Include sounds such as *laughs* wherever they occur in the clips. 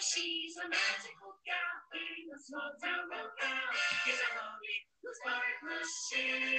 She's a magical gal in a small town locale. Here's a homie who's part machine.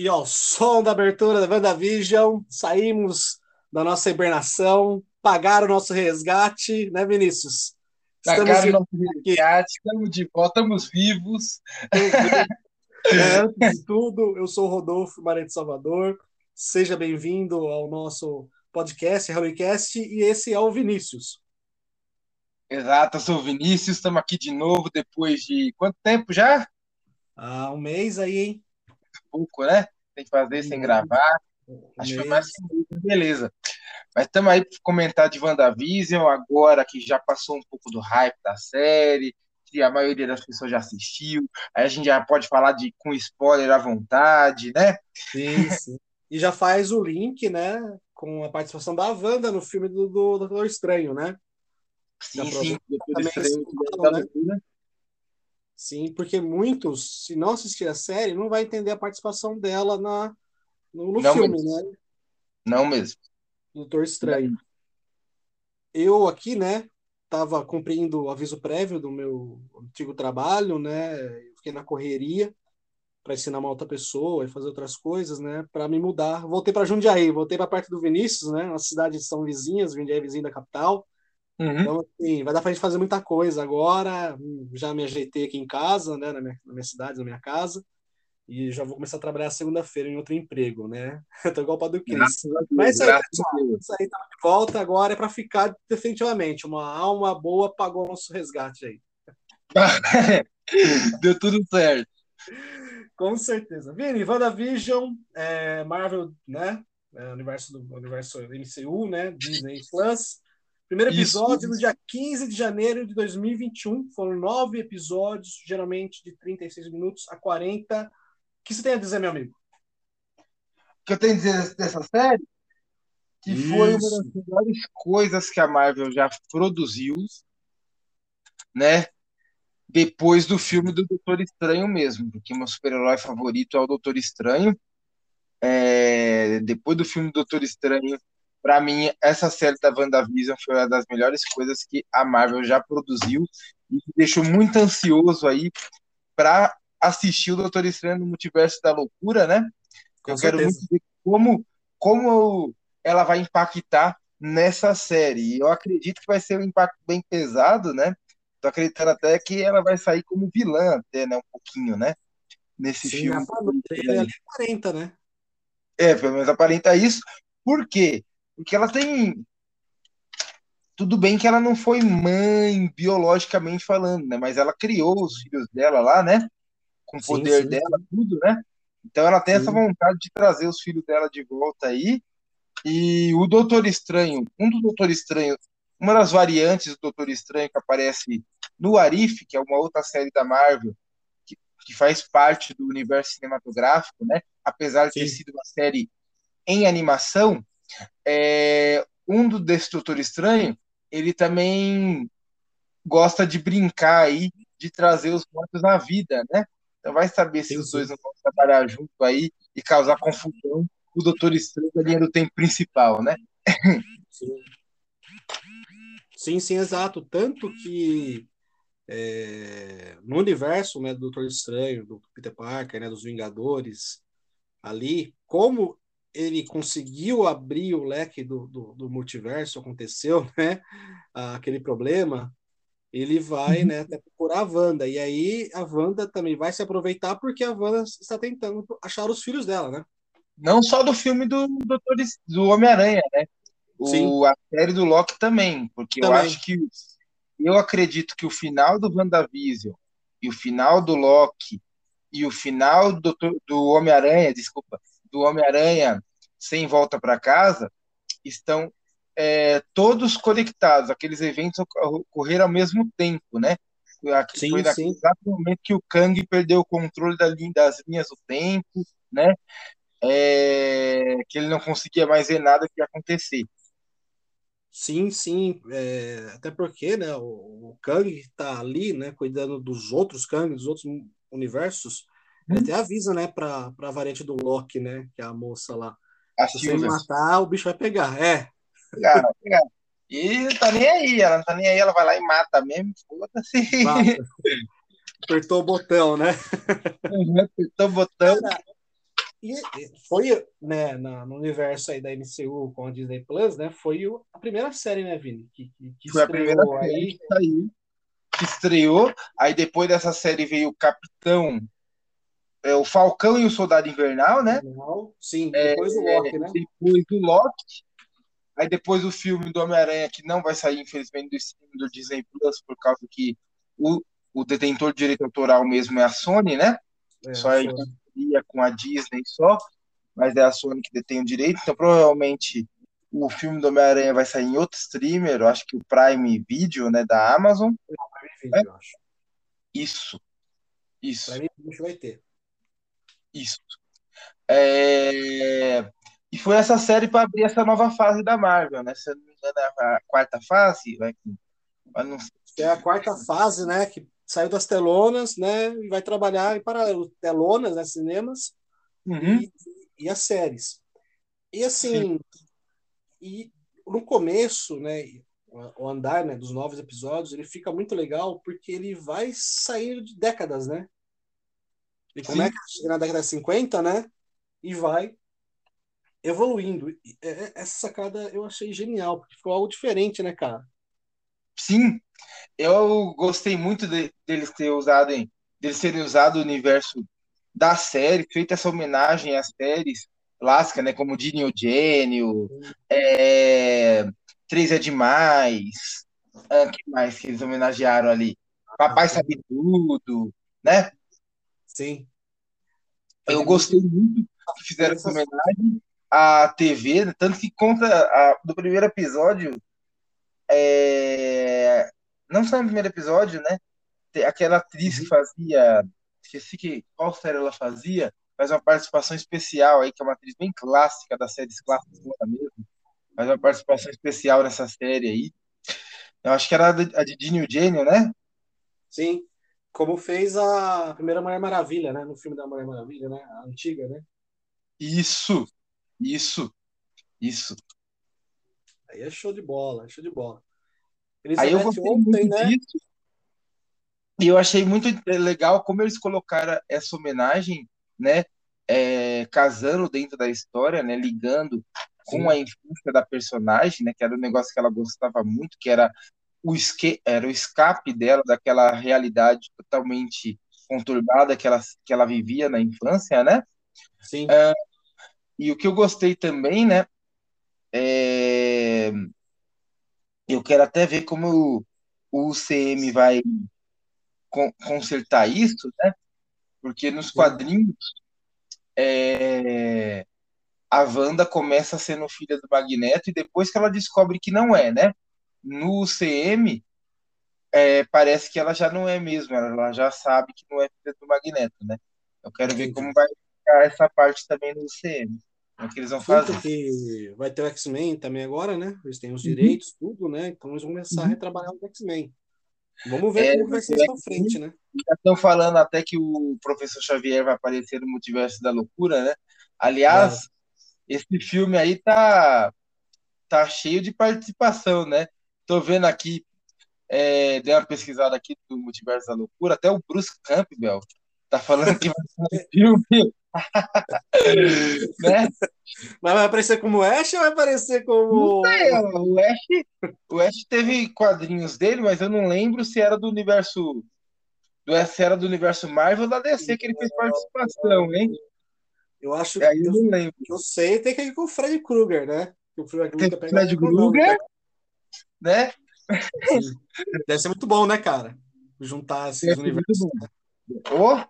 E ao som da abertura da WandaVision, saímos da nossa hibernação, pagaram o nosso resgate, né, Vinícius? Pagaram o nosso resgate, estamos de volta, estamos vivos. É, antes de tudo, eu sou o Rodolfo Maria de Salvador. Seja bem-vindo ao nosso podcast, Hellcast, e esse é o Vinícius. Exato, eu sou o Vinícius, estamos aqui de novo depois de quanto tempo já? Ah, um mês aí, hein? Pouco, né? Tem que fazer sem gravar. Um Acho que foi mais beleza. Mas estamos aí para comentar de WandaVision, agora que já passou um pouco do hype da série, que a maioria das pessoas já assistiu. Aí a gente já pode falar de com spoiler à vontade, né? Sim, *laughs* sim. E já faz o link, né, com a participação da Wanda no filme do, do Doutor Estranho, né? Sim, sim. Doutor Estranho, da né? Sim, porque muitos, se não assistir a série, não vai entender a participação dela na, no, no Não filme, mesmo. né? Não mesmo. Doutor Estranho. Eu aqui, né, estava cumprindo o aviso prévio do meu antigo trabalho, né? eu Fiquei na correria para ensinar uma outra pessoa e fazer outras coisas, né? Para me mudar. Voltei para Jundiaí, voltei para perto do Vinícius, né? As cidades são vizinhas, Jundiaí é vizinho da capital. Uhum. Então, assim, vai dar para gente fazer muita coisa agora. Já me ajeitei aqui em casa, né? Na minha, na minha cidade, na minha casa. E já vou começar a trabalhar segunda-feira em outro emprego, né? *laughs* Eu tô igual o Padre Cris. Mas é isso aí. Deus. Isso aí tá de volta agora é para ficar definitivamente. Uma alma boa pagou o nosso resgate aí. *laughs* Deu tudo certo. Com certeza. Vini, WandaVision, é, Marvel, né? É, universo do universo MCU, né? Disney Plus. Primeiro Isso. episódio no dia 15 de janeiro de 2021. Foram nove episódios, geralmente de 36 minutos a 40. O que você tem a dizer, meu amigo? O que eu tenho a dizer dessa série? Que foi uma Isso. das melhores coisas que a Marvel já produziu, né? Depois do filme do Doutor Estranho mesmo, porque meu super-herói favorito é o Doutor Estranho. É, depois do filme do Doutor Estranho, para mim, essa série da WandaVision foi uma das melhores coisas que a Marvel já produziu e me deixou muito ansioso aí para assistir o Doutor Estranho no Multiverso da Loucura, né? Com eu quero certeza. muito ver como, como ela vai impactar nessa série. E eu acredito que vai ser um impacto bem pesado, né? Tô acreditando até que ela vai sair como vilã, até, né? Um pouquinho, né? Nesse Sim, filme. Ele é 40, né? É, pelo menos aparenta isso. Por quê? Porque ela tem. Tudo bem que ela não foi mãe biologicamente falando, né? Mas ela criou os filhos dela lá, né? Com o Sim, poder sim, dela, tudo, né? Então ela tem Sim. essa vontade de trazer os filhos dela de volta aí. E o Doutor Estranho, um do Doutor Estranho, uma das variantes do Doutor Estranho que aparece no Arif, que é uma outra série da Marvel, que, que faz parte do universo cinematográfico, né? Apesar de ter Sim. sido uma série em animação, é, um do desse Doutor Estranho, ele também gosta de brincar aí, de trazer os mortos à vida, né? Então vai saber se os dois não vão trabalhar junto aí e causar confusão o Doutor Estranho da linha do tempo principal, né? Sim. Sim, sim, exato. Tanto que é, no universo né, do Doutor Estranho, do Peter Parker, né, dos Vingadores, ali, como ele conseguiu abrir o leque do, do, do multiverso, aconteceu, *laughs* né? Aquele problema, ele vai né, até procurar a Wanda. E aí a Wanda também vai se aproveitar porque a Wanda está tentando achar os filhos dela, né? Não só do filme do do Homem-Aranha, né? Sim. O, a série do Loki também, porque eu Também. acho que eu acredito que o final do WandaVision e o final do Loki e o final do, do Homem-Aranha, desculpa, do Homem-Aranha sem volta para casa estão é, todos conectados, aqueles eventos ocor- ocorreram ao mesmo tempo, né? Sim, foi naquele momento que o Kang perdeu o controle da linha, das linhas do tempo, né? É, que ele não conseguia mais ver nada que ia acontecer. Sim, sim, é, até porque, né, o, o Kang está ali, né, cuidando dos outros Kangs, dos outros universos. Até avisa, né, para a variante do Loki, né, que é a moça lá, se você matar, o bicho vai pegar, é, Cara, cara. E não tá nem aí, ela não tá nem aí, ela vai lá e mata mesmo, foda-se. mata. *laughs* Apertou o botão, né? Apertou o botão. Cara, e foi, né, no universo aí da MCU com a Disney Plus, né, foi a primeira série, né, Vini, que, que, Foi a primeira estreou série aí, que saiu, que estreou. Aí depois dessa série veio o Capitão, é, o Falcão e o Soldado Invernal, né? Sim, depois do Loki, né? Depois do Loki. Aí depois o filme do Homem-Aranha, que não vai sair, infelizmente, do stream do Disney Plus, por causa que o, o detentor de direito autoral mesmo é a Sony, né? É, Só foi. parceria com a Disney só, mas é a Sony que detém o direito, então provavelmente o filme do Homem-Aranha vai sair em outro streamer, eu acho que o Prime Video, né, da Amazon. Vídeo, eu acho. Isso, isso, Pra mim, o bicho vai ter. Isso. É, E foi essa série para abrir essa nova fase da Marvel, né? Se eu não me engano, é a quarta fase, vai... não é a quarta fase, né? Que saiu das telonas, né? E vai trabalhar em paralelo. Telonas, né? Cinemas Uhum. e, e as séries. E assim, e no começo, né? O andar né, dos novos episódios, ele fica muito legal porque ele vai saindo de décadas, né? Ele Sim. começa na década de 50, né? E vai evoluindo. É- Essa sacada eu achei genial, porque ficou algo diferente, né, cara? Sim, eu gostei muito de, deles ter usado em, deles terem usado o universo da série, feito essa homenagem às séries clássicas, né? Como Dini o Gênio, é, Três é Demais, ah, que mais que eles homenagearam ali? Papai Sabe Tudo, né? Sim. Eu gostei muito que fizeram essa homenagem à TV, né? tanto que conta a- do primeiro episódio, é, não só no primeiro episódio, né? Aquela atriz que fazia, esqueci que, qual série ela fazia, faz uma participação especial aí, que é uma atriz bem clássica, das séries clássicas mesmo, faz uma participação especial nessa série aí. Eu acho que era a de, Dini Eugênio, né? Sim. Como fez a primeira Mulher Maravilha, né? No filme da Mulher Maravilha, né? A antiga, né? Isso, isso, isso. Aí é show de bola, é show de bola. Aí eu Elizabeth gostei muito né? disso. E eu achei muito legal como eles colocaram essa homenagem, né? é, casando dentro da história, né? Ligando com Sim. a infância da personagem, né? Que era um negócio que ela gostava muito, que era o, esque, era o escape dela daquela realidade totalmente conturbada que ela, que ela vivia na infância, né? Sim. E o que eu gostei também, né? É... Eu quero até ver como o, o UCM vai con- consertar isso, né? Porque nos quadrinhos é, a Wanda começa sendo filha do Magneto e depois que ela descobre que não é, né? No UCM é, parece que ela já não é mesmo, ela já sabe que não é filha do Magneto, né? Eu quero ver como vai ficar essa parte também no UCM. Como é que eles vão fazer? porque vai ter o X-Men também agora, né? Eles têm os Uhum. direitos, tudo, né? Então eles vão começar a Uhum. retrabalhar os X-Men. Vamos ver É, como vai ser isso pra frente, né? Já estão falando até que o professor Xavier vai aparecer no Multiverso da Loucura, né? Aliás, esse filme aí tá, tá cheio de participação, né? Tô vendo aqui, é, dei uma pesquisada aqui do Multiverso da Loucura, até o Bruce Campbell tá falando que vai ser um filme. *laughs* né? Mas vai aparecer como Ash ou vai aparecer como. É, o Ash, o Ash teve quadrinhos dele, mas eu não lembro se era do universo do se era do universo Marvel ou da DC que ele fez participação, hein? Eu acho que Aí eu eu, não lembro. eu sei, tem que ir com o Fred Krueger, né? O Fred Krueger né? Sim. Deve ser muito bom, né, cara? Juntar esses Deve universos. Ô,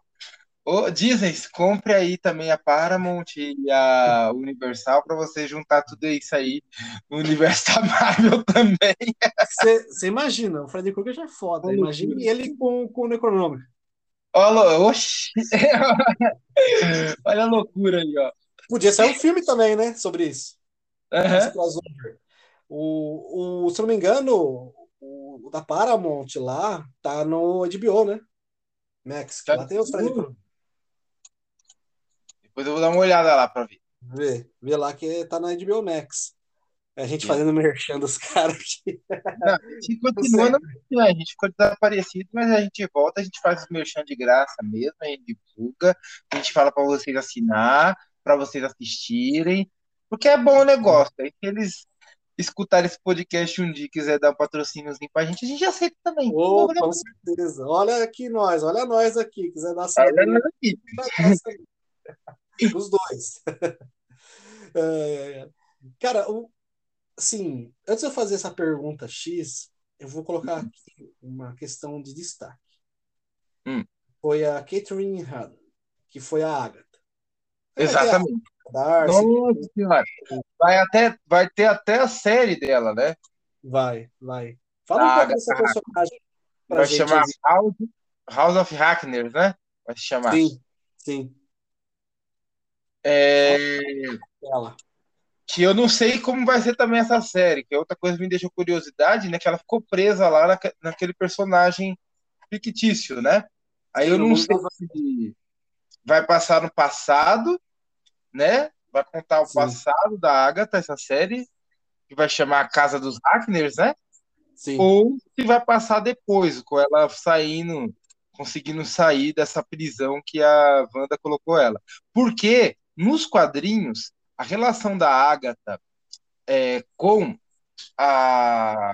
Ô, Disney, compre aí também a Paramount e a Universal para você juntar tudo isso aí no universo da Marvel *laughs* também. Você imagina, o Freddy Krueger já é foda. Olha Imagine ele com, com o Necronômico. Olha, oxi. *laughs* Olha a loucura aí, ó. Podia sair um filme também, né? Sobre isso. Aham. O, o, se não me engano, o, o da Paramount lá tá no HBO, né? Max, que Tá lá tem os Krueger. Depois eu vou dar uma olhada lá para ver. Vê, vê lá que tá na HBO Max. A gente É. fazendo merchan dos *laughs* caras aqui. Não, a gente continua, não, a gente ficou desaparecido, mas a gente volta, a gente faz os merchan de graça mesmo, a gente divulga, a gente fala para vocês assinar, para vocês assistirem, porque é bom o negócio. Aí se eles escutarem esse podcast um dia e quiser dar um patrocíniozinho pra gente, a gente aceita também. Não, com certeza. Olha aqui nós, olha nós aqui. Quiser dar Olha saúde, nós aqui. *laughs* Os dois. *laughs* É, cara, o- assim, antes de eu fazer essa pergunta X, eu vou colocar aqui uma questão de destaque. Hum. Foi a Catherine Hahn, que foi a Agatha. Exatamente. Darcy, Nossa senhora. Vai, até, vai ter até a série dela, né? vai, vai. Fala um A pouco dessa personagem Vai gente. chamar House, House of Hackners, né? Vai se chamar. Sim, sim, É, ela. que eu não sei como vai ser também essa série, que é outra coisa que me deixou curiosidade, né? Que ela ficou presa lá naque- naquele personagem fictício, né? Aí eu não mundo sei se vai passar no passado, né? Vai contar o Sim. passado da Agatha, essa série, que vai chamar a Casa dos Hackners, né? Sim, Ou se vai passar depois, com ela saindo, conseguindo sair dessa prisão que a Wanda colocou ela. Porque nos quadrinhos, a relação da Agatha é, com a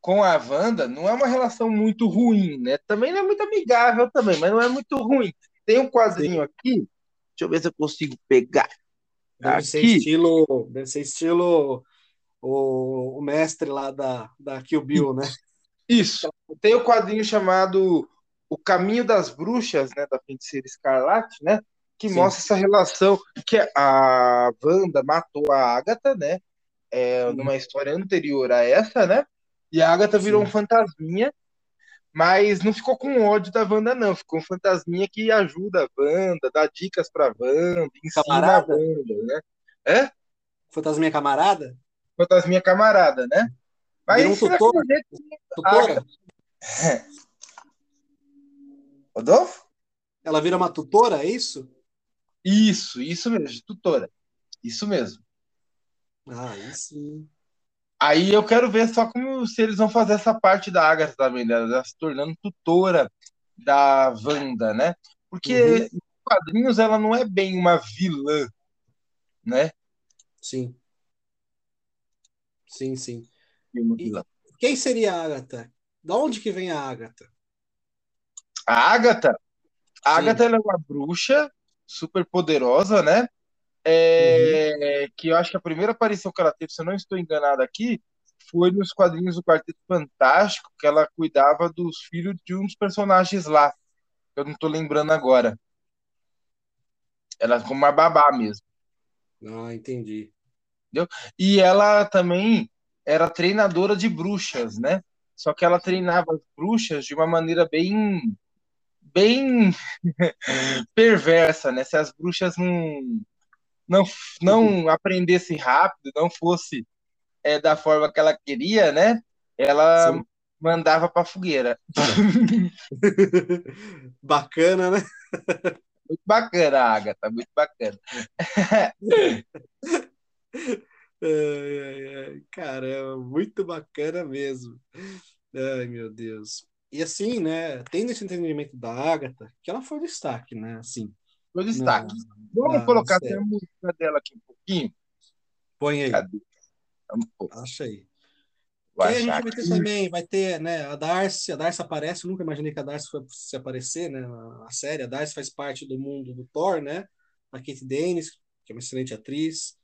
com a Wanda não é uma relação muito ruim, né? Também não é muito amigável também, mas não é muito ruim. Tem um quadrinho aqui, deixa eu ver se eu consigo pegar. deve ser aqui. estilo, deve ser estilo o, o mestre lá da, da Kill Bill, né? Isso. Tem o quadrinho chamado O Caminho das Bruxas, né, da Feiticeira Escarlate, né, que Sim. mostra essa relação que a Wanda matou a Agatha, né, é, numa história anterior a essa, né, e a Agatha virou Sim. um fantasminha, mas não ficou com ódio da Wanda, não, ficou um fantasminha que ajuda a Wanda, dá dicas pra Wanda, ensina Camarada? a Wanda, né, é? Fantasminha camarada? Fantasminha camarada, né, mas Virou um tutor? jeito Tutora? *laughs* Rodolfo? Ela vira uma tutora, é isso? Isso, isso mesmo, tutora. Isso mesmo. Ah, sim. Aí eu quero ver só como se eles vão fazer essa parte da Agatha também, dela, se tornando tutora da Wanda, né? Porque Uhum. nos quadrinhos ela não é bem uma vilã, né? Sim. Sim, sim. Uma E-. Quem seria a Agatha? Da onde que vem a Agatha? A Agatha, a. Agatha ela é uma bruxa super poderosa, né? É, que eu acho que a primeira aparição que ela teve, se eu não estou enganado aqui, foi nos quadrinhos do Quarteto Fantástico, que ela cuidava dos filhos de um dos personagens lá. Eu não estou lembrando agora. Ela como uma babá mesmo. Ah, entendi. E ela também era treinadora de bruxas, né? Só que ela treinava as bruxas de uma maneira bem bem *laughs* perversa, né? Se as bruxas não não, não aprendessem rápido, não fosse é, da forma que ela queria, né? Ela Sim. mandava para fogueira. *laughs* Bacana, né? Muito bacana, Agatha, muito bacana. *laughs* Ai, ai, ai. Caramba, muito bacana mesmo. Ai, meu Deus. E assim, né? Tendo esse entendimento da Agatha, que ela foi destaque, né? Assim, Meu destaque. na- Vamos na colocar até a música dela aqui um pouquinho. põe aí, Cadê? Aí. Que aí a gente vai ter aqui. também, vai ter, né, a Darcy, a Darcy aparece, eu nunca imaginei que a Darcy fosse aparecer, né, na na série, a Darcy faz parte do mundo do Thor, né, a Kate Dennis, que é uma excelente atriz,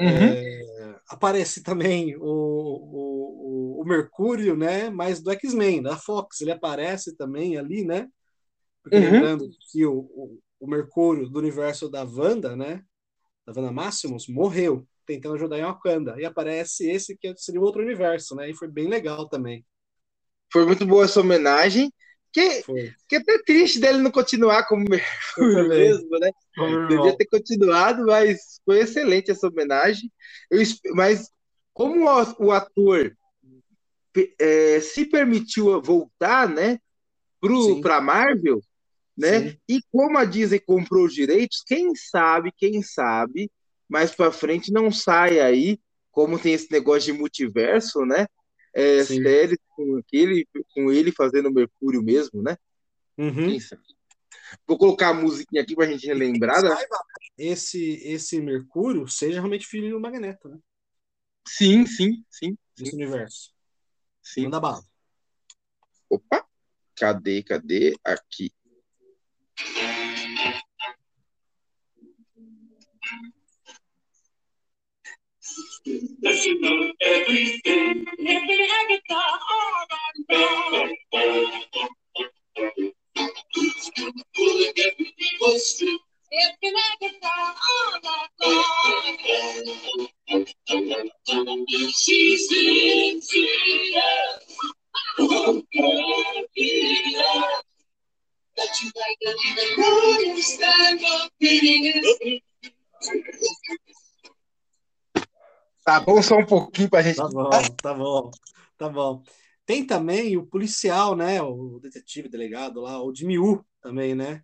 Uhum. É, aparece também o, o, o, o Mercúrio, né, mas do X-Men, da Fox, ele aparece também ali, né, Porque Uhum. lembrando que o, o, o Mercúrio do universo da Wanda, né? Da Wanda Maximus, morreu tentando ajudar em Wakanda. E aparece esse que seria um outro universo, né? E foi bem legal também. Foi muito boa essa homenagem. Que, Foi. que é até triste dele não continuar como Mercúrio mesmo, né? Foi Devia ter continuado, mas foi excelente essa homenagem. Eu, mas como o o ator é, se permitiu voltar, né, para Marvel, né? Sim. E como a Disney comprou os direitos, quem sabe, quem sabe, mais para frente não sai aí, como tem esse negócio de multiverso, né? É, Sim. séries com aquele, com ele fazendo Mercúrio mesmo, né? Uhum. Vou colocar a musiquinha aqui pra gente relembrar. né? Esse, esse Mercúrio seja realmente filho do Magneto, né? Sim, sim, sim, Desse universo. sim. Manda bala. Opa, cadê, cadê? Aqui. Yes, you know everything. Everything all I know. Pulling everything was true. Everything all I. She's in fear. But you like to understand the meaning. Tá bom só um pouquinho pra gente. Tá bom, tá bom, tá bom. Tem também o policial, né? O detetive, delegado lá, o Jimmy Woo também, né?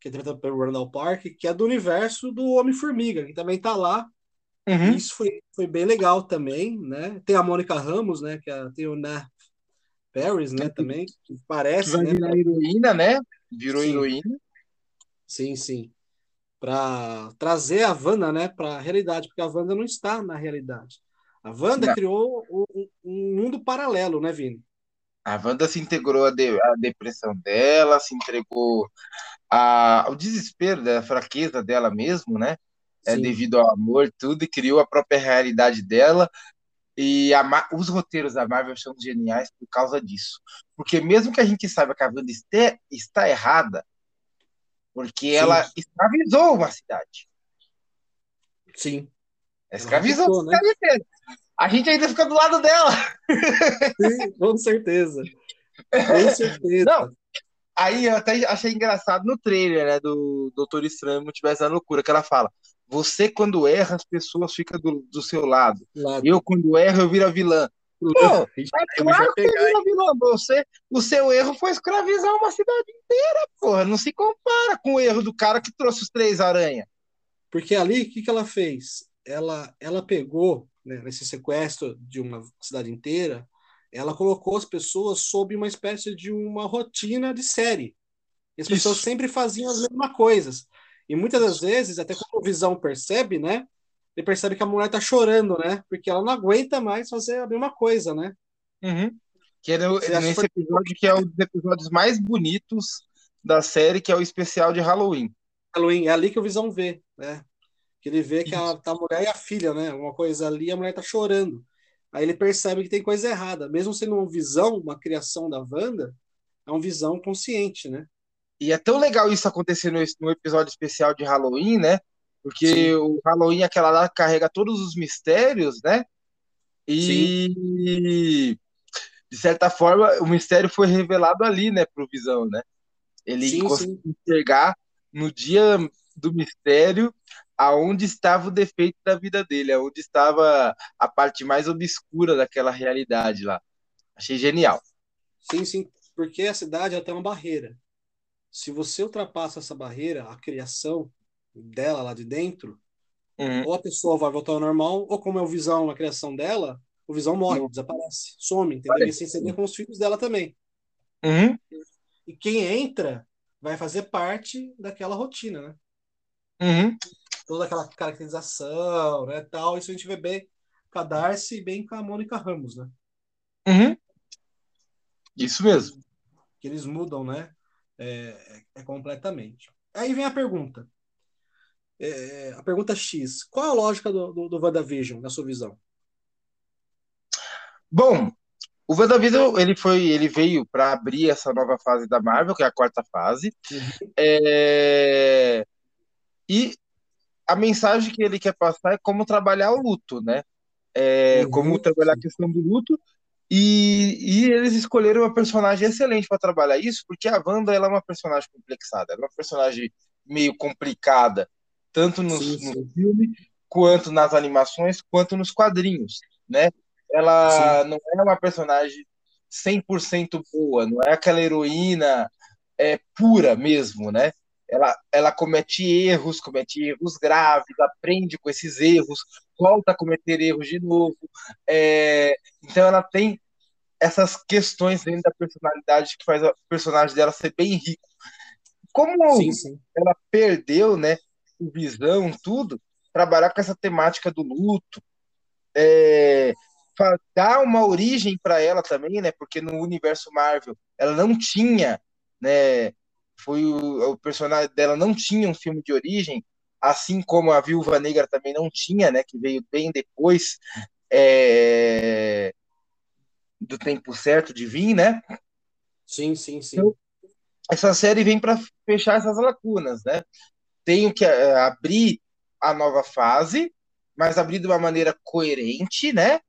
Que é interpretado pelo Randall Park, que é do universo do Homem-Formiga, que também tá lá. Uhum. Isso foi, foi bem legal também, né? Tem a Mônica Ramos, né? Que é, tem o Nah Paris, né? Também, que Que parece, vai né? virar heroína, né? Virou Sim. heroína. Sim, sim. Para trazer a Wanda, né, para a realidade, porque a Wanda não está na realidade. A Wanda Não. criou um, um mundo paralelo, né, Vini? A Wanda se integrou à, de- à depressão dela, se entregou a- ao desespero, da fraqueza dela mesmo, né? É, devido ao amor, tudo, e criou a própria realidade dela. E a os roteiros da Marvel são geniais por causa disso. Porque mesmo que a gente saiba que a Wanda este- está errada, porque Sim. ela escravizou uma cidade. Sim. Escravizou a né? A gente ainda fica do lado dela. Sim, com certeza. Com *laughs* certeza. Não. Aí eu até achei engraçado no trailer, né, do Doutor Estranho Multiverso da Loucura, que ela fala: Você, quando erra, as pessoas ficam do, do seu lado. Lá, Eu, quando erro, eu viro a vilã. Pô, é claro que vira a vilã. Você, o seu erro foi escravizar uma cidade inteira, porra. Não se compara com o erro do cara que trouxe os três aranha. Porque ali, o que, que ela fez? Ela, ela pegou, né, nesse sequestro de uma cidade inteira, ela colocou as pessoas sob uma espécie de uma rotina de série. E as pessoas Isso. sempre faziam as mesmas coisas. E muitas das vezes, até quando o Visão percebe, né? Ele percebe que a mulher tá chorando, né? Porque ela não aguenta mais fazer a mesma coisa, né? Uhum. Que é no- nesse episódio que é um dos episódios mais bonitos da série, que é o especial de Halloween. Halloween, é ali que o Visão vê, né? Que ele vê que a, tá a mulher e a filha, né? Uma coisa ali, a mulher tá chorando. Aí ele percebe que tem coisa errada. Mesmo sendo uma visão, uma criação da Wanda, é uma visão consciente, né? E é tão legal isso acontecer no, no episódio especial de Halloween, né? Porque Sim. o Halloween, aquela lá, carrega todos os mistérios, né? E, de certa forma, o mistério foi revelado ali, né, pro Visão, né? Ele Sim, conseguiu enxergar no dia do mistério aonde estava o defeito da vida dele, aonde estava a parte mais obscura daquela realidade lá. Achei genial. Sim, sim. Porque a cidade ela tem uma barreira. Se você ultrapassa essa barreira, a criação dela lá de dentro, Uhum. ou a pessoa vai voltar ao normal, ou como é o Visão na criação dela, o Visão morre, Não. desaparece, some, entendeu? E assim seria com os filhos dela também. Uhum. E quem entra vai fazer parte daquela rotina, né? Uhum. Toda aquela caracterização, né, tal. Isso a gente vê bem com a Darcy e bem com a Mônica Ramos, né? Uhum. Isso mesmo. Que eles mudam, né? É, é completamente. Aí vem a pergunta. É, a pergunta X. Qual a lógica do, do, do WandaVision, na sua visão? Bom, O WandaVision, ele foi, ele veio para abrir essa nova fase da Marvel, que é a quarta fase. Uhum. É, E a mensagem que ele quer passar é como trabalhar o luto, né? É, Uhum, Como trabalhar a questão do luto. E, e eles escolheram uma personagem excelente para trabalhar isso, porque a Wanda ela é uma personagem complexada, ela é uma personagem meio complicada, tanto nos, Sim, no sim. filme, quanto nas animações, quanto nos quadrinhos, né? Ela Sim. não é uma personagem 100% boa, não é aquela heroína é, pura mesmo, né? Ela, ela comete erros, comete erros graves, aprende com esses erros, volta a cometer erros de novo. É, então ela tem essas questões dentro da personalidade que faz o personagem dela ser bem rico. Como Sim, sim. ela perdeu, né, visão, tudo, trabalhar com essa temática do luto, é, dar uma origem para ela também, né, porque no universo Marvel ela não tinha, né, foi o, o personagem dela não tinha um filme de origem, assim como a Viúva Negra também não tinha, né, que veio bem depois é, do tempo certo de vir, né? Sim, sim, sim. Então, essa série vem para fechar essas lacunas, né? Tenho que é, abrir a nova fase, mas abrir de uma maneira coerente, né?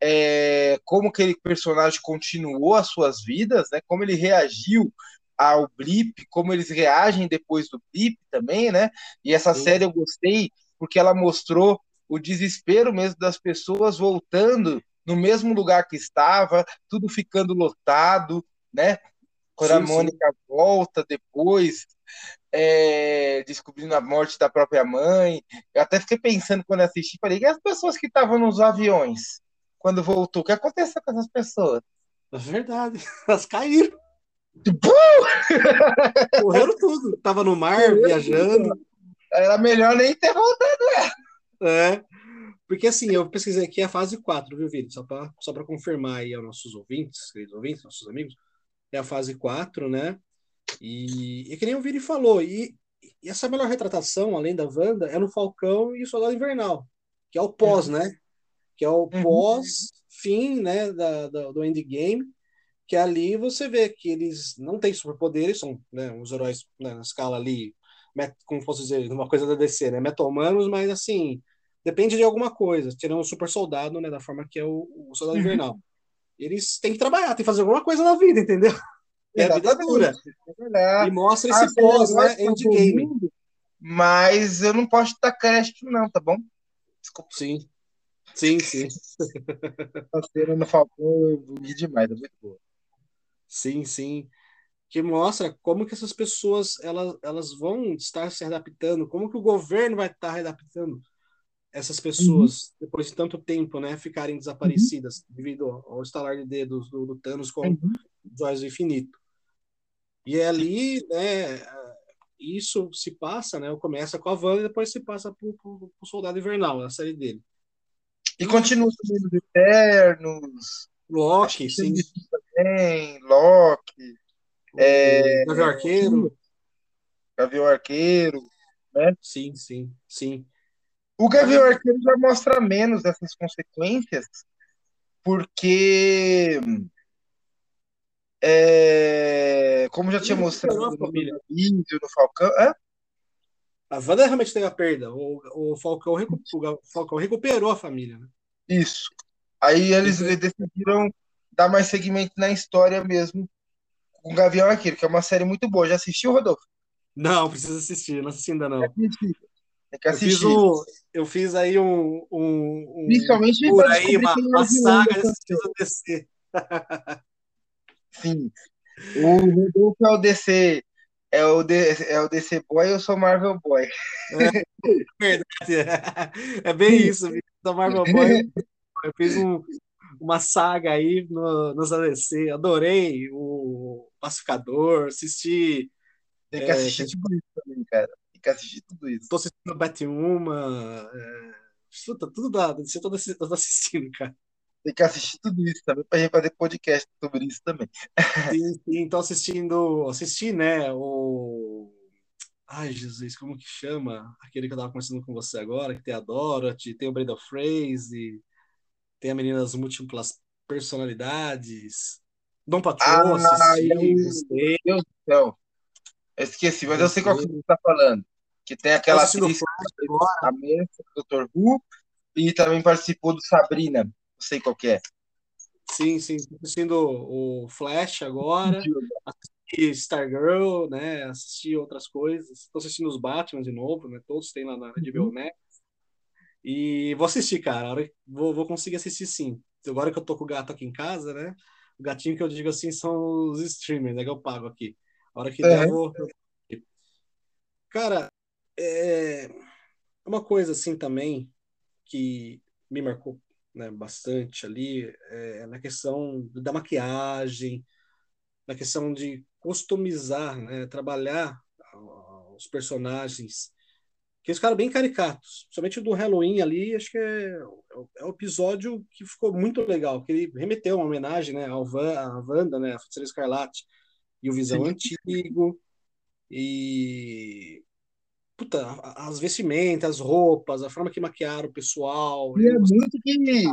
É, como aquele personagem continuou as suas vidas, né? Como ele reagiu ao blip, como eles reagem depois do blip também, né? E essa Sim. série eu gostei porque ela mostrou o desespero mesmo das pessoas voltando no mesmo lugar que estava, tudo ficando lotado, né? Quando a Sim, sim. Mônica volta depois, é, descobrindo a morte da própria mãe. Eu até fiquei pensando quando assisti, falei, e as pessoas que estavam nos aviões quando voltou? O que aconteceu com essas pessoas? É verdade. *laughs* Elas caíram. Tipo, *laughs* Correram tudo. Tava no mar, viajando. Era melhor nem ter voltado. É. Porque assim, eu pesquisei aqui a fase 4, viu, Vini? Só para só pra confirmar aí aos nossos ouvintes, queridos ouvintes, nossos amigos. É a fase 4, né? E, e que nem o Vini falou, e, e essa melhor retratação, além da Wanda, é no Falcão e o Soldado Invernal, que é o pós, né? Que é o Uhum. pós-fim, né, da, da- do endgame, que ali você vê que eles não têm superpoderes, são né, os heróis né, na escala ali, como posso dizer, *laughs* uma coisa da DC, né, meta-humanos, mas assim, depende de alguma coisa, tirando o super soldado, né, da forma que é o, o Soldado Uhum. Invernal. Eles têm que trabalhar, têm que fazer alguma coisa na vida, entendeu? É, a vida é dura. Trabalhar. E mostra Ah, esse pós, herói né, endgame. Mas eu não posso dar crédito, não, tá bom? Desculpa, Sim, sim, sim. *laughs* a cena no Falcão eu demais, é muito boa. Sim, sim. Que mostra como que essas pessoas elas, elas vão estar se adaptando, como que o governo vai estar adaptando essas pessoas depois de tanto tempo, né, ficarem desaparecidas devido ao, estalar de dedos do, do Thanos com Uhum. olhos do infinito. E é ali, né, isso se passa, né, começa com a Wanda e depois se passa pro, pro, pro Soldado Invernal, a série dele. E continua também nos Eternos, Loki, sim. também, Loki, É... Gavião Arqueiro. Gavião Arqueiro. Sim, sim, sim. O Gavião Arqueiro já mostra menos dessas consequências, porque, é, como já tinha mostrado no família. vídeo, no Falcão, é? A Wanda realmente teve a perda. O, o, Falcão, recu- o Falcão recuperou a família. Né? Isso. Aí eles Uhum. decidiram dar mais segmento na história mesmo com o Gavião Arqueiro, que é uma série muito boa. Já assistiu, Rodolfo? Não, precisa assistir, não assisti ainda não. Tem que Eu fiz, um, eu fiz aí um. um, um Principalmente por aí, uma, é uma saga desse do DC. Sim. O Rodolfo é o DC. É o, D, é o DC Boy, eu sou Marvel Boy. É *laughs* bem isso, da Marvel Boy. Eu fiz um, uma saga aí no, nos ADC. Adorei o Pacificador, assisti. Tem que É, assistir tudo isso também, cara. Tem que assistir tudo isso. Tô assistindo Batwoman. É, puta, tudo da DC, assi- tô assistindo, cara. Tem que assistir tudo isso também pra gente fazer podcast sobre isso também. Sim, sim, tô assistindo. Assisti, né? O. Ai, Jesus, como que chama? Aquele que eu tava conversando com você agora, que tem a Dorothy, tem o Brenda Fraser, tem a menina das múltiplas personalidades. Dom Patrão, Ah, assisti, eu- gostei. Meu Deus do céu. Eu esqueci, mas eu sei qual que você tá falando. Que tem aquela Tô assistindo atriz que a do Dr. Who, e também participou do Sabrina. Não sei qual que é. Sim, sim. Assistindo o Flash agora. Assisti Stargirl, né? Assisti outras coisas. Estou assistindo os Batman de novo, né? Todos tem lá na HBO Max. E vou assistir, cara. Vou, vou conseguir assistir sim. Agora que eu tô com o gato aqui em casa, né? O gatinho que eu digo assim são os streamers, né? Que eu pago aqui. A hora que É. der, eu vou. Cara, é uma coisa assim também que me marcou né, bastante ali é na questão da maquiagem, na questão de customizar, né, trabalhar os personagens, que eles ficaram bem caricatos, principalmente do Halloween ali, acho que é, é o episódio que ficou muito legal, que ele remeteu uma homenagem, né, ao Van, à Wanda, né, a Feiticeira Escarlate, e o Visão Sim. Antigo, e puta, as vestimentas, as roupas, a forma que maquiaram o pessoal, Queria eu muito que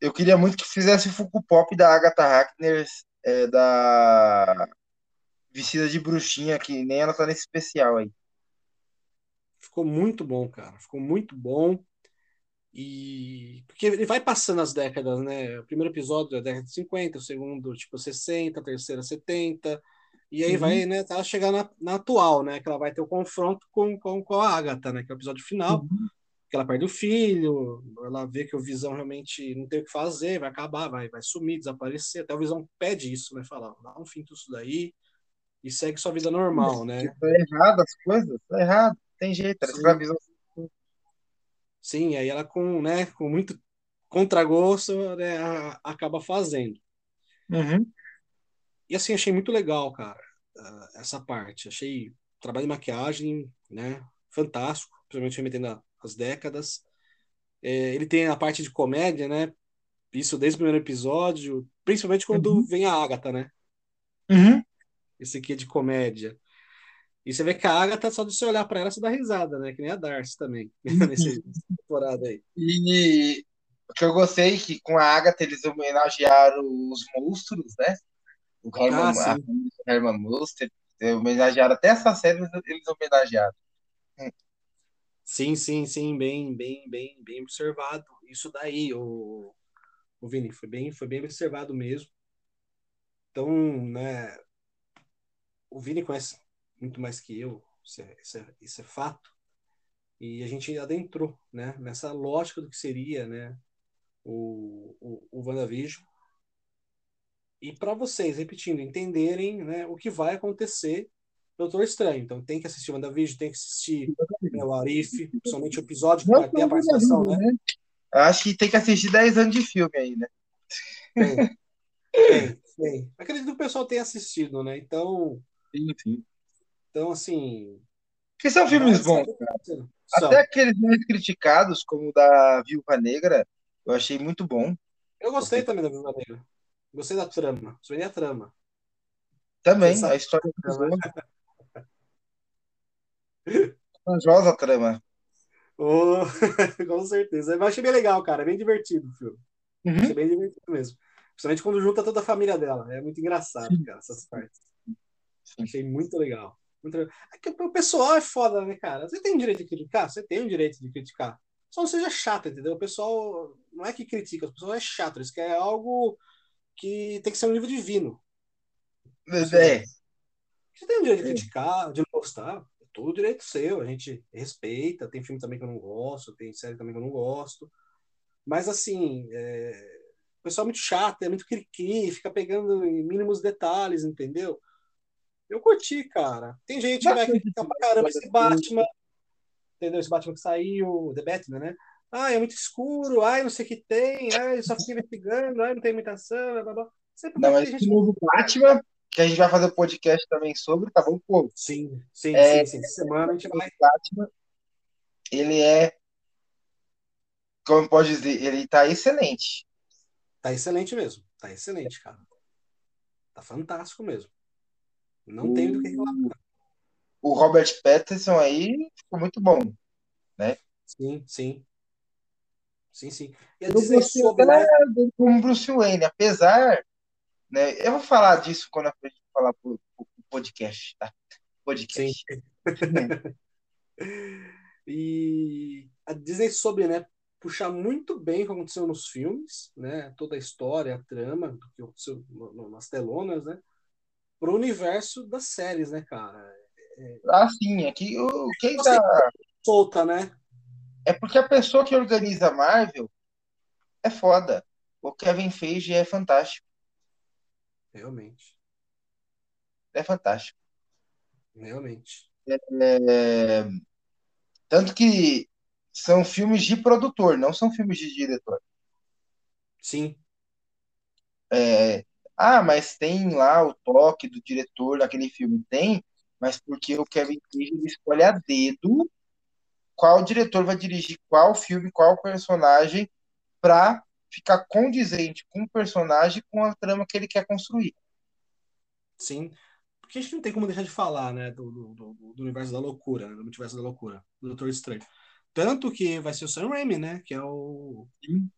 eu queria muito que fizesse o Funko Pop da Agatha Harkness é, da vestida de bruxinha, que nem ela tá nesse especial aí. Ficou muito bom, cara. Ficou muito bom. E porque ele vai passando as décadas, né? O primeiro episódio é a década de 50, o segundo, tipo, 60, a terceira, 70. E aí Uhum. vai, né, tá chegar na, na atual, né? Que ela vai ter o confronto com, com, com a Agatha, né? Que é o episódio final, que ela perde o filho, ela vê que o Visão realmente não tem o que fazer, vai acabar, vai, vai sumir, desaparecer. Até o Visão pede isso, né? Fala, dá um fim tudo daí e segue sua vida normal, né? Tá errado as coisas, tá errado. Tem jeito, ela Sim. escravizou. Sim, aí ela com, né, com muito contragosto, né, acaba fazendo. Uhum. E assim, achei muito legal, cara, ah, essa parte. Achei trabalho de maquiagem, né, fantástico, principalmente remetendo às décadas. É, ele tem a parte de comédia, né, isso desde o primeiro episódio, principalmente quando Uhum. vem a Agatha, né, Uhum. esse aqui é de comédia. E você vê que a Agatha, só de você olhar pra ela, você dá risada, né, que nem a Darcy também, *laughs* nesse- nessa temporada aí. E o que eu gostei é que com a Agatha eles homenagearam os monstros, né? O Herman, Ah, a Herman Munster, homenagearam até essa série, eles- eles homenagearam. Sim, sim, sim, bem, bem, bem, bem observado. Isso daí, o, o Vini, foi bem, foi bem observado mesmo. Então, né, o Vini conhece muito mais que eu, isso é, isso é, isso é fato. E a gente adentrou, né, nessa lógica do que seria, né, o, o, o WandaVision. E para vocês, repetindo, entenderem, né, o que vai acontecer Doutor Estranho. Então tem que assistir WandaVision, tem que assistir né, o Arif, principalmente o episódio que vai ter a participação, né? né? Acho que tem que assistir 10 anos de filme aí, né? Tem, tem. Acredito que o pessoal tenha assistido, né? Então, Sim, sim. então assim. Porque são filmes vai bons. o. São. Até aqueles mais criticados, como o da Viúva Negra, eu achei muito bom. Eu gostei também da Viúva Negra. Gostei da trama. Só a trama. Também, sabe a história é. *laughs* Corajosa trama. *laughs* Oh, *laughs* com certeza. Eu achei bem legal, cara. É bem divertido o filme. Uhum. Achei bem divertido mesmo. Principalmente quando junta toda a família dela. É muito engraçado, Sim. cara, essas partes. Sim. Achei muito legal. Muito legal. É o pessoal é foda, né, cara? Você tem o direito de criticar? Você tem o direito de criticar. Só não seja chato, entendeu? O pessoal não é que critica, o pessoal é chato. Eles querem algo que tem que ser um livro divino. É, Você tem o direito de É. criticar, de não gostar. É tudo direito seu. A gente respeita. Tem filme também que eu não gosto, tem série também que eu não gosto. Mas, assim, é... o pessoal é muito chato, é muito cri-cri, fica pegando em mínimos detalhes, entendeu? Eu curti, cara. Tem gente que vai criticar pra caramba esse Batman, entendeu? Esse Batman que saiu, The Batman, né? Ah, é muito escuro, ai, não sei o que tem, ai, só fica investigando, ai, não tem imitação, blá, blá, blá. Sempre não, mas gente. novo Batman, que a gente vai fazer um podcast também sobre, tá bom? Pô, Sim, sim, É. sim, sim. Essa semana a gente vai. o Batman, ele é, como pode dizer, ele tá excelente. Tá excelente mesmo. Tá excelente, cara. Tá fantástico mesmo. Não tenho do que reclamar. O Robert Pattinson aí ficou muito bom. Sim, sim. Sim, sim. E a Eu Disney gostei soube, até né? como Bruce Wayne, apesar, né? Eu vou falar disso quando a gente falar pro, pro podcast, tá? Podcast. *laughs* E a Disney soube, né, puxar muito bem o que aconteceu nos filmes, né, toda a história, a trama, do que aconteceu nas telonas, né, pro universo das séries, né, cara? Ah, sim, aqui o quem tá Solta, né? É porque a pessoa que organiza a Marvel é foda. O Kevin Feige é fantástico, Realmente, é fantástico. realmente. É, Tanto que são filmes de produtor, não são filmes de diretor. Sim, É, Ah, mas tem lá o toque do diretor daquele filme. Tem, mas porque o Kevin Feige escolhe a dedo qual diretor vai dirigir qual filme, qual personagem, pra ficar condizente com o personagem, com a trama que ele quer construir. sim. Porque a gente não tem como deixar de falar, né, do, do, do- do universo da loucura, né, do multiverso da loucura, do Doutor Estranho. Tanto que vai ser o Sam Raimi, né, que é o Sim.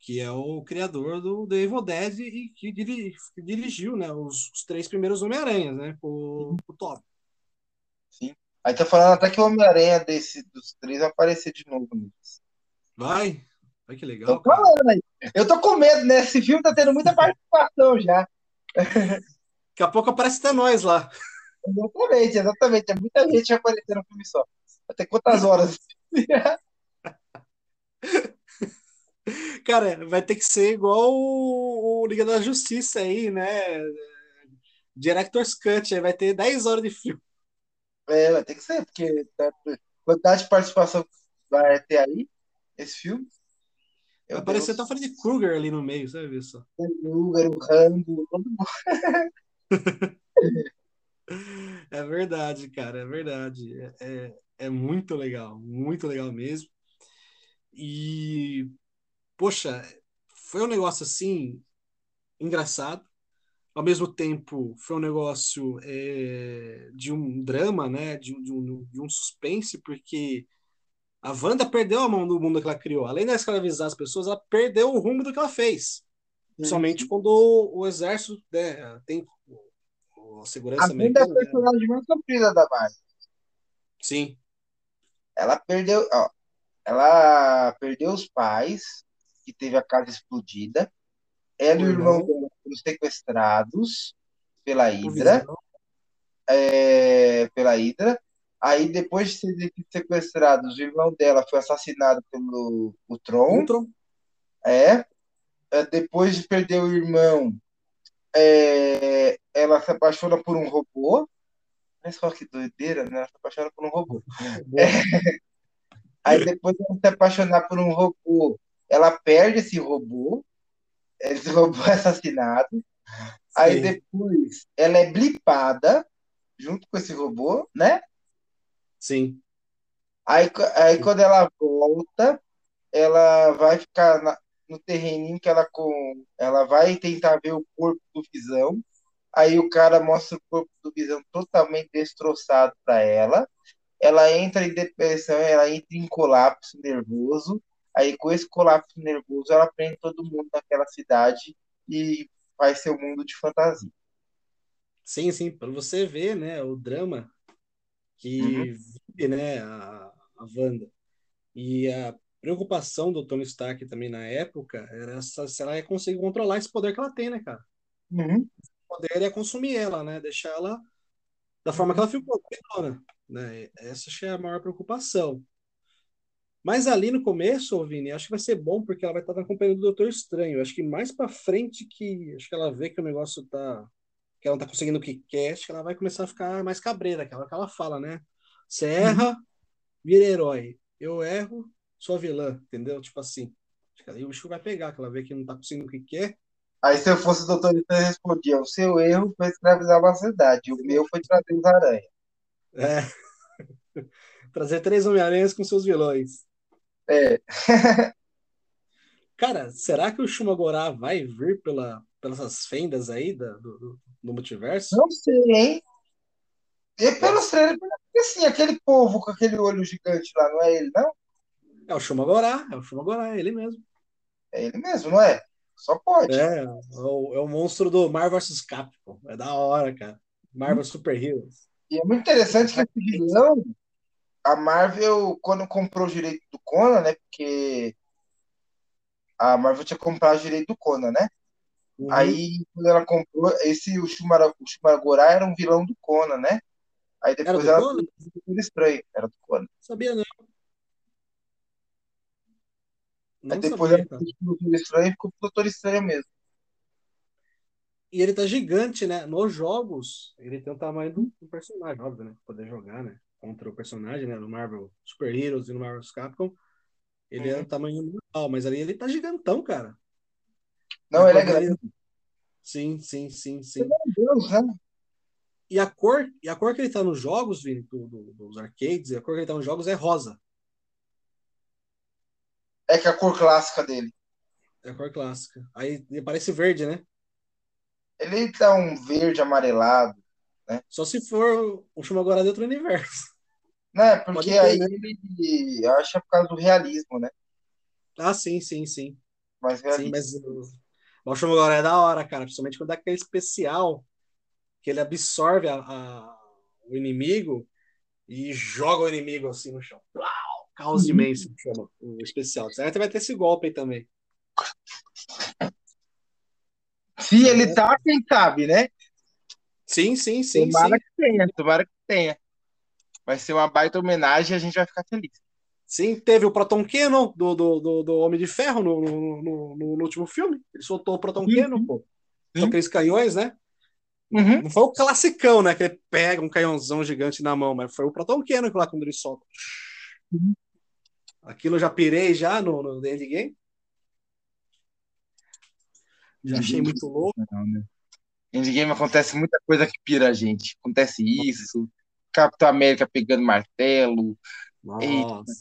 que é o criador do The Evil Dead e que, diri- que dirigiu, né, os, os três primeiros Homem-Aranhas, né, o Top. Aí tá falando até que o Homem-Aranha desse, dos três vai aparecer de novo neles. Vai, vai que legal, Tô falando aí. Eu tô com medo, né? Esse filme tá tendo muita participação já. Daqui a pouco aparece até nós lá. Exatamente, exatamente. É muita gente aparecendo no filme só. Até quantas horas? *laughs* Cara, vai ter que ser igual o, o Liga da Justiça aí, né? Director's Cut, aí vai ter 10 horas de filme. É, vai ter que ser, porque tá- quantidade de participação vai ter aí, esse filme. Vai Meu aparecer até Deus. o Freddy Krueger ali no meio, sabe só. O Luger, o Rambo, todo mundo. *laughs* É verdade, cara, é verdade. É, é, é muito legal, muito legal mesmo. E, poxa, foi um negócio assim, engraçado. Ao mesmo tempo, foi um negócio é, de um drama, né? De, um- de um, de um suspense, porque a Wanda perdeu a mão do mundo que ela criou. Além de escravizar as pessoas, ela perdeu o rumo do que ela fez. Principalmente quando o, o exército né, tem o- a segurança A Wanda é a né? personagem mais sofrida da Marvel. Sim, Ela perdeu, ó, ela perdeu os pais, que teve a casa explodida. Ela e o irmão irmão. dela foram sequestrados pela. Visão. é, pela Hydra. Aí, depois de serem sequestrados, o irmão dela foi assassinado pelo o Tron. Ultron. É. É, Depois de perder o irmão, é, ela se apaixona por um robô. Olha só que doideira, né? Ela se apaixona por um robô. Aí, depois de se apaixonar por um robô, ela perde esse robô. Esse robô é assassinado. Aí, Sim. depois, ela é blipada junto com esse robô, né? Sim, Aí, aí quando ela volta, ela vai ficar na- no terreninho que ela com, ela vai tentar ver o corpo do Visão. Aí o cara mostra o corpo do Visão totalmente destroçado para ela. Ela entra em depressão, ela entra em colapso nervoso. Aí com esse colapso nervoso, ela prende todo mundo naquela cidade e faz seu mundo de fantasia. sim, sim. Para você ver, né, o drama que Uhum. vive, né, a, a Wanda. E a preocupação do Tony Stark também na época era essa- se ela ia conseguir controlar esse poder que ela tem, né, cara? Uhum. O poder ia consumir ela, né? Deixar ela da forma que ela ficou, doidona, né? Essa é a maior preocupação. Mas ali no começo, Vini, acho que vai ser bom porque ela vai estar na companhia do Doutor Estranho. Acho que mais pra frente que acho que ela vê que o negócio tá que ela não tá conseguindo o que quer, acho que ela vai começar a ficar mais cabreira, aquela que ela fala, né? Você erra, vira herói. Eu erro, sou vilã, entendeu? Tipo assim. Acho que aí o bicho vai pegar, que ela vê que não tá conseguindo o que quer. Aí se eu fosse o doutor Estranho, eu respondia: o seu erro foi escravizar uma cidade, o meu foi trazer os aranhas. É. *laughs* Trazer três Homem-Aranhas com seus vilões. É, *laughs* Cara, será que o Shumagorá vai vir pela, pelas fendas aí da- do, do, multiverso? não sei, hein? E pelos trailers, porque assim, aquele povo com aquele olho gigante lá, não é ele, não? É o Shumagorá, é o Shumagorá, é ele mesmo. É ele mesmo, não é? Só pode. É, é o, é o monstro do Marvel vs Capcom. É da hora, cara. Marvel Super Heroes. E é muito interessante que esse vilão, a Marvel, quando comprou o direito do Conan, né? Porque a Marvel tinha comprado o direito do Conan, né? Uhum. Aí, quando ela comprou, esse, o, Shumara, o Shumagorá era um vilão do Conan, né? Aí Era depois do ela Doutor Estranho, era do Conan. Sabia não. Não Aí depois sabia, ela o Doutor Estranho e ficou o Doutor Estranho mesmo. E ele tá gigante, né? Nos jogos, ele tem o tamanho do, do personagem, óbvio, né? Poder jogar, né? Contra o personagem, né? No Marvel Super Heroes e no Marvel Capcom. Ele é Uhum. o tamanho normal, mas ali ele tá gigantão, cara. Não, ele é grande. Sim, sim, sim, sim. Meu Deus, né? E a cor, e a cor que ele tá nos jogos, Vini, do- do- dos arcades, e a cor que ele tá nos jogos é rosa. É que a cor clássica dele. É a cor clássica. Aí ele parece verde, né? Ele tá um verde amarelado, Só se for o Shumagorá de outro universo. Né? Porque ter, aí né? ele, é por causa do realismo, né? Ah, sim, sim, sim. Mais Sim, realista. mas o o Shumagorá é da hora, cara. Principalmente quando dá aquele especial que ele absorve a- a- o inimigo e joga o inimigo assim no chão. Uau! Caos imenso, que chama o especial. Certo? Vai ter esse golpe aí também. Se ele tá, quem sabe, né? Sim, sim, sim, Tomara sim. que tenha, tomara que tenha. Vai ser uma baita homenagem e a gente vai ficar feliz. Sim, teve o Proton Cannon do, do, do, do Homem de Ferro no, no, no- no- último filme. Ele soltou o Proton Cannon, pô. Sim. São aqueles canhões, né? Uhum. Não foi o classicão, né? Que ele pega um canhãozão gigante na mão, mas foi o Proton Cannon que lá quando ele solta. Uhum. Aquilo eu já pirei já no, no The Endgame. Já achei muito louco. Não, né? Endgame acontece muita coisa que pira a gente. Acontece isso. Capitão América pegando martelo. Nossa,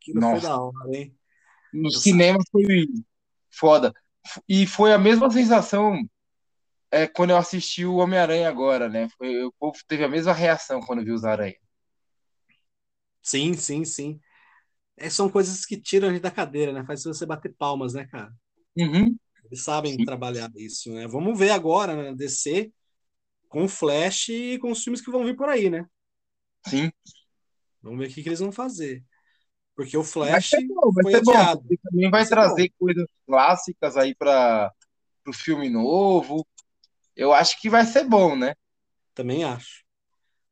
aquilo Nossa. foi da hora, hein? No Eu cinema foi foda. E foi a mesma sensação é, quando eu assisti o Homem-Aranha agora, né? Foi, o povo teve a mesma reação quando viu os aranha. Sim, sim, sim. É, são coisas que tiram a gente da cadeira, né? Faz você bater palmas, né, cara? Uhum. Eles sabem Sim. trabalhar isso, né? Vamos ver agora, né? DC com o Flash e com os filmes que vão vir por aí, né? Sim. Vamos ver o que, que eles vão fazer. Porque o Vai Flash ser bom, vai foi ser bom. adiado. Ele também vai Vai trazer coisas clássicas aí para o filme novo. Eu acho que vai ser bom, né? Também acho.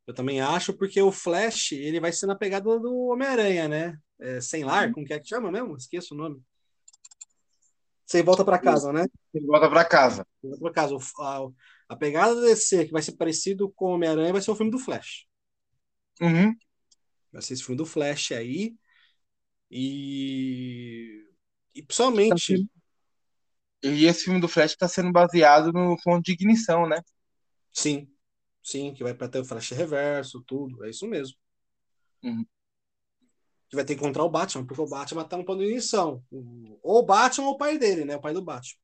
Eu também acho, porque o Flash, ele vai ser na pegada do Homem-Aranha, né? É, sem lar, como que é que chama mesmo? Esqueço o nome. Sem volta para casa, né? Ele volta para casa. Sem volta pra casa. O- A, a pegada do DC, que vai ser parecido com o Homem-Aranha, vai ser o filme do Flash. Uhum. Vai ser esse filme do Flash aí. E. E principalmente. E esse filme do Flash está sendo baseado no ponto de ignição, né? Sim. Sim, que vai para ter o Flash reverso, tudo. É isso mesmo. Uhum. Que vai ter que encontrar o Batman, porque o Batman tá no plano de ignição. Ou o Batman ou o pai dele, né? O pai do Batman.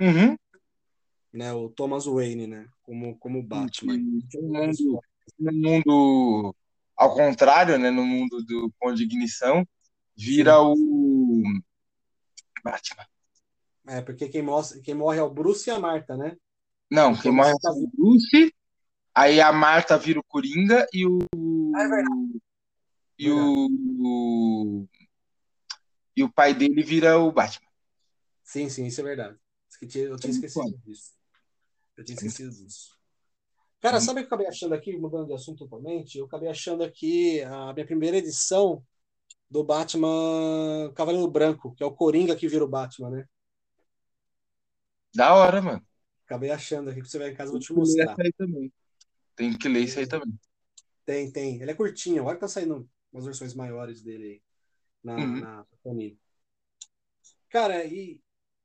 Uhum. Né? O Thomas Wayne, né? Como, como Batman. Mundo, no mundo ao contrário, né? No mundo do ponto de ignição, vira o Batman. É, porque quem, mostra, quem morre é o Bruce e a Marta, né? Não, quem morre é o Bruce, aí a Marta vira o Coringa e o. Ah, é verdade. E o. E o pai dele vira o Batman. Sim, sim, isso é verdade. Eu tinha esquecido disso. Eu tinha esquecido disso. Cara, sabe o que eu acabei achando aqui, mudando de assunto totalmente? Eu acabei achando aqui a minha primeira edição do Batman Cavaleiro Branco, que é o Coringa que vira o Batman, né? Da hora, mano. Acabei achando aqui, que você vai em casa, eu vou te Tem que ler mostrar. isso aí também. Tem que ler isso aí também. Tem, tem. Ele é curtinho, agora que tá saindo umas versões maiores dele aí na, Uhum. na Panini. Cara, e,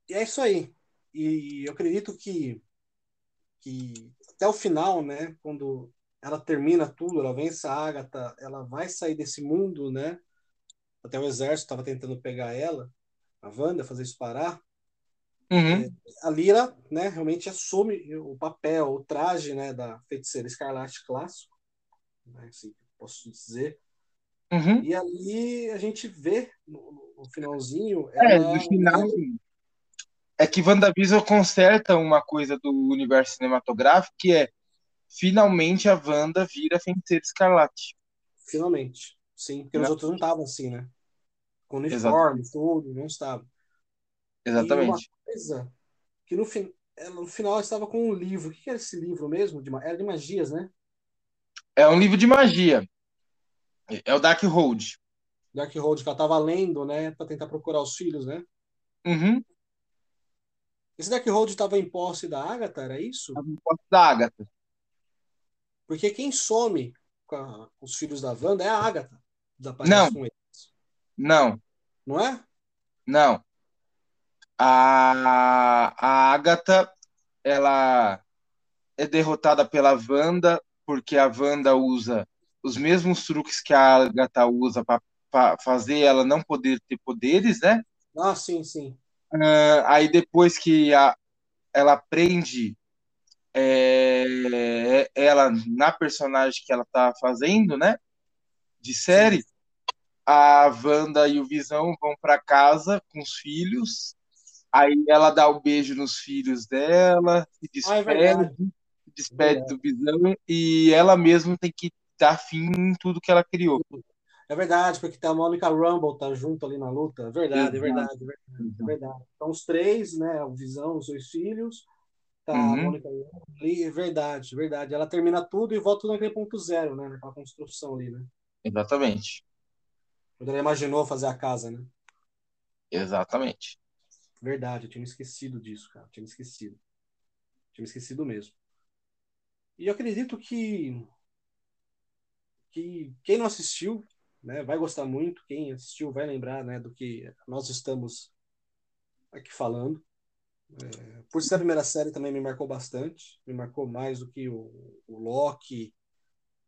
e é isso aí. E eu acredito que, que até o final, né, quando ela termina tudo, ela vence a Agatha, ela vai sair desse mundo, né? Até o exército estava tentando pegar ela, a Wanda, fazer isso parar. Uhum. A Lira, né, realmente assume o papel, o traje, né, da feiticeira escarlate clássico, né, assim, posso dizer. Uhum. E ali a gente vê no, no finalzinho. É, ela- no final. É que WandaVision conserta uma coisa do universo cinematográfico, que é finalmente a Wanda vira feiticeira escarlate. Finalmente. Sim, porque os outros não estavam assim, né? Com uniforme, tudo, não estavam. Exatamente. Coisa que no, ela, no final ela estava com um livro. O que era esse livro mesmo? De Era de magias, né? É um livro de magia. É o Dark Hold. Dark Road que ela estava lendo, né? Para tentar procurar os filhos, né? Uhum. Esse Dark Road estava em posse da Agatha, era isso? Da Agatha. Porque quem some com, a- com os filhos da Wanda é a Agatha. Não. com eles. Não, Não é? não. A, a Agatha, ela é derrotada pela Wanda, porque a Wanda usa os mesmos truques que a Agatha usa para fazer ela não poder ter poderes, né? Ah, sim, sim. Ah, aí depois que a, ela prende é, ela na personagem que ela tá fazendo, né? De série, a Wanda e o Visão vão para casa com os filhos. Aí ela dá o beijo nos filhos dela, se Ah, é despede, despede do Visão e ela mesma tem que dar fim em tudo que ela criou. É verdade, porque tá a Monica Rumble tá junto ali na luta. É verdade, é verdade, é verdade, é verdade. Então os três, né? O Visão, os dois filhos. Tá a Uhum. Ali. É verdade, é verdade. Ela termina tudo e volta naquele ponto zero, né? Naquela construção ali, né? Exatamente. Quando ela imaginou fazer a casa, né? Exatamente. Verdade, eu tinha me esquecido disso, cara. Eu tinha me esquecido. Tinha me esquecido mesmo. E eu acredito que, que quem não assistiu, né, vai gostar muito. Quem assistiu vai lembrar, né, do que nós estamos aqui falando. É, por ser a primeira série também me marcou bastante. Me marcou mais do que o, o Loki,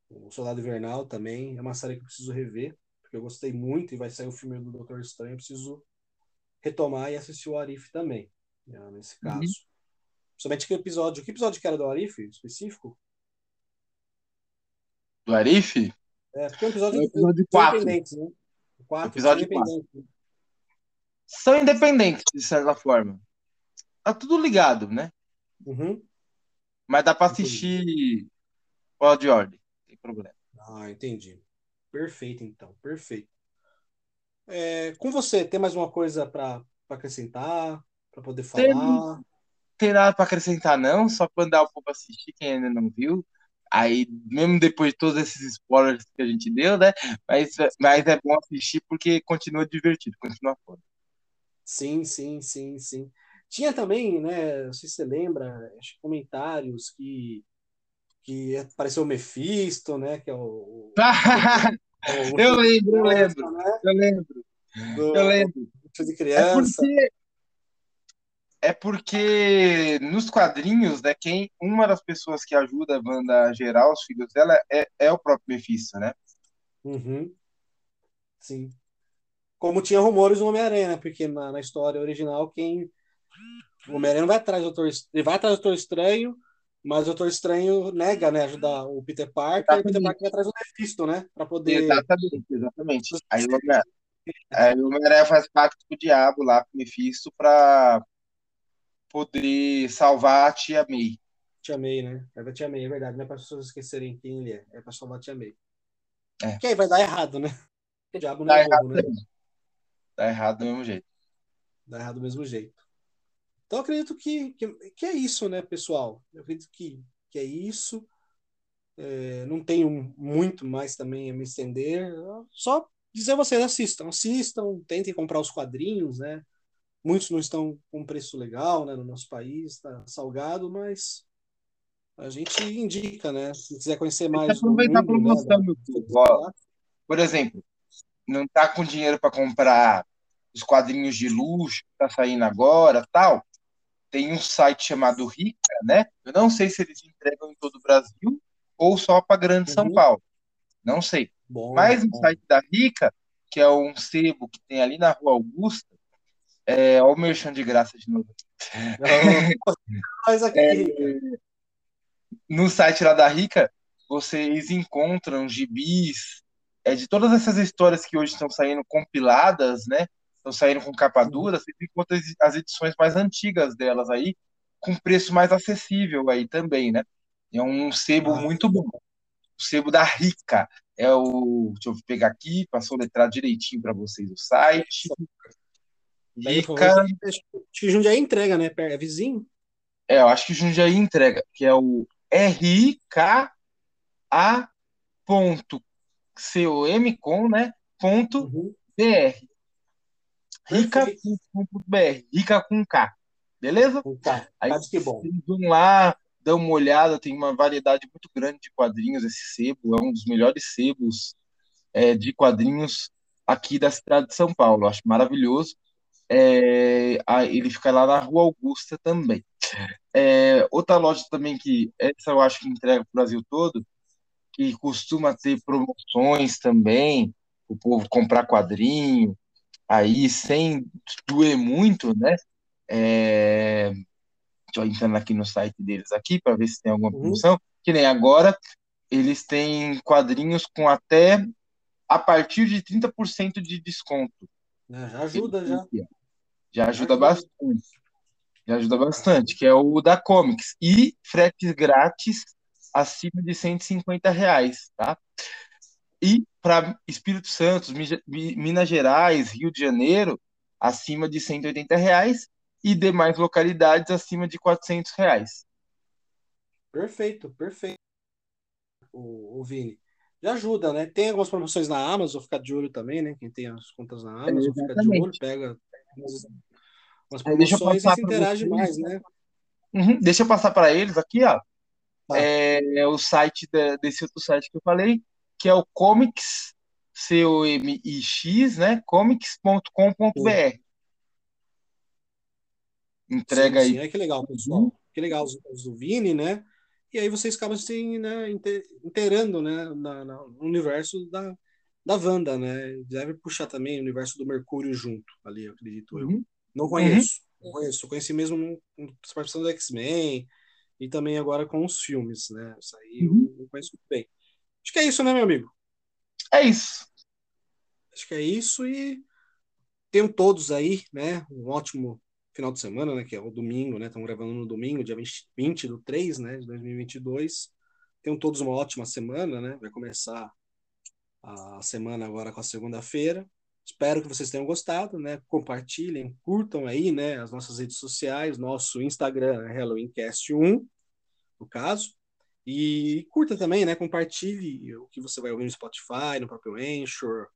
o Soldado Invernal também. É uma série que eu preciso rever, porque eu gostei muito e vai sair o filme do Doutor Estranho. Eu preciso retomar e assistir o Arif também, né, nesse Uhum. caso. Principalmente que episódio. Que episódio que era do Arif específico? Do Arif? É, porque é um episódio, É o episódio são quatro. independentes, né? Quatro, Episódio são independentes. né? São independentes, de certa forma. Tá tudo ligado, né? Uhum. Mas dá pra assistir fora de ordem. Não tem problema. Ah, entendi. Perfeito, então. Perfeito. É, com você, tem mais uma coisa para acrescentar? Para poder Tem. falar? tem nada pra acrescentar, não, só pra mandar o povo assistir, quem ainda não viu. Aí, mesmo depois de todos esses spoilers que a gente deu, né? Mas, mas é bom assistir porque continua divertido, continua foda. Sim, sim, sim, sim. Tinha também, né? Não sei se você lembra, comentários que, que apareceu o Mephisto, né? Que é o, *laughs* eu lembro, eu lembro, né? eu lembro, Do, eu lembro. de É criança. porque, é porque nos quadrinhos, né, quem, uma das pessoas que ajuda a Wanda a gerar os filhos dela é, é o próprio Mephisto, né? Uhum. Sim. Como tinha rumores do Homem-Aranha, né? Porque na, na história original, quem. O Homem-Aranha vai atrás do Doutor Estranho. Ele vai atrás do Doutor Estranho, mas o Doutor Estranho nega, né? Ajudar o Peter Parker, e o Peter Exatamente. Parker vai atrás do Mephisto, né? Pra poder. Exatamente, exatamente. Aí o Homem- aí o Homem-Aranha faz pacto com o diabo lá, com o Mephisto, pra poder salvar a tia May. Tia May, né? É da Tia May, é verdade. Não é para as pessoas esquecerem quem ele é. É para salvar a Tia May. É. Que aí vai dar errado, né? O diabo não Tá é errado né? Tá errado do mesmo jeito. Dá errado do mesmo jeito. Então, eu acredito que, que, que é isso, né, pessoal? Eu acredito que, que é isso. É, não tenho muito mais também a me estender. Só dizer a vocês, assistam. Assistam, tentem comprar os quadrinhos, né? Muitos não estão com preço legal, né, no nosso país, está salgado, mas a gente indica, né? Se quiser conhecer mais aproveitar a né, promoção, da- meu filho. Ó, Por exemplo, não tá com dinheiro para comprar os quadrinhos de luxo que tá saindo agora, tal. Tem um site chamado Rica, né? Eu não sei se eles entregam em todo o Brasil ou só para Grande São Uhum. Paulo. Não sei. Bom, Mas bom. site da Rica, que é um sebo que tem ali na Rua Augusta, é, ó o merchan de graça de novo. Mas aqui, *laughs* No site lá da Rica, vocês encontram gibis, é de todas essas histórias que hoje estão saindo compiladas, né? Estão saindo com capa dura, você encontra as- edições mais antigas delas aí, com preço mais acessível aí também, né? É um sebo muito bom. O sebo da Rica. É o. Deixa eu pegar aqui, passou letrar direitinho para vocês o site. Rica. favor, Acho que Jundiaí entrega, né? É vizinho? É, eu acho que Jundiaí entrega, que é o R-I-K-A.com, com, né? Ponto Uhum. BR. Rica.br. Rica com K. Beleza? Tá, Aí que bom. vocês vão lá, dão uma olhada, tem uma variedade muito grande de quadrinhos. Esse sebo é um dos melhores sebos é, de quadrinhos aqui da cidade de São Paulo. Acho maravilhoso. É, ele fica lá na Rua Augusta também. É, outra loja também que essa eu acho que entrega para o Brasil todo, que costuma ter promoções também, o povo comprar quadrinho, aí sem doer muito, né? É, Deixa eu entrar aqui no site deles aqui para ver se tem alguma Uhum. promoção. Que nem agora, eles têm quadrinhos com até a partir de 30% de desconto. É, já ajuda, já. Já ajuda bastante. Já ajuda bastante, que é o da Comics. E frete grátis acima de 150 reais, tá? E para Espírito Santo, Mi- Mi- Minas Gerais, Rio de Janeiro, acima de 180 reais e demais localidades acima de 400 reais. Perfeito, perfeito. O, o Vini. Já ajuda, né? Tem algumas promoções na Amazon, ficar de olho também, né? Quem tem as contas na Amazon, fica de olho, pega umas Aí deixa eu promoções passar se interage mais, né? Uhum, Deixa eu passar para eles aqui, ó. Tá. É, o site da- desse outro site que eu falei, que é o Comics, C-O-M-I-X, né? Comics.com.br. Entrega Sim, aí. sim. É que legal, pessoal. Que legal os, os do Vini, né? E aí vocês acabam se né, inte- inteirando, né, na, na- no universo da, da Wanda, né? Deve puxar também o universo do Mercúrio junto ali, eu acredito eu. Uhum. Não conheço, não conheço. Eu conheci mesmo no participação do X-Men e também agora com os filmes, né? Isso aí eu Uhum. não conheço muito bem. Acho que é isso, né, meu amigo? É isso. Acho que é isso e tenham todos aí, né? Um ótimo final de semana, né? Que é o domingo, né? Estamos gravando no domingo, dia 20, 20 do 3, né? De 2022. Tenham todos uma ótima semana, né? Vai começar a semana agora com a segunda-feira. Espero que vocês tenham gostado, né? Compartilhem, curtam aí, né? As nossas redes sociais, nosso Instagram é HalloweenCast1, no caso. E curta também, né? Compartilhe o que você vai ouvir no Spotify, no próprio Anchor,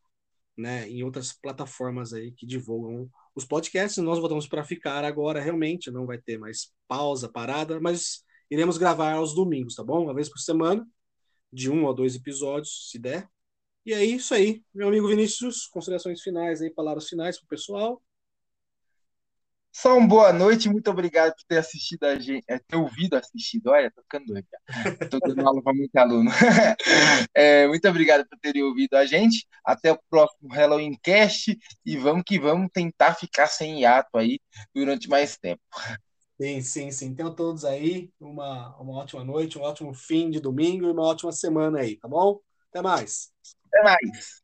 né, em outras plataformas aí que divulgam os podcasts. Nós voltamos para ficar agora, realmente, não vai ter mais pausa, parada, mas iremos gravar aos domingos, tá bom? Uma vez por semana, de um ou dois episódios, se der. E é isso aí, meu amigo Vinícius, considerações finais aí, palavras finais pro pessoal. Só uma boa noite, muito obrigado por ter assistido a gente, é, ter ouvido assistido. Olha, tô ficando doido. *laughs* Tô dando aula para muito aluno. *laughs* É, muito obrigado por terem ouvido a gente. Até o próximo Halloween Cast e vamos que vamos tentar ficar sem hiato aí durante mais tempo. Sim, sim, sim. Tenham todos aí uma, uma ótima noite, um ótimo fim de domingo e uma ótima semana aí, tá bom? Até mais. Até mais.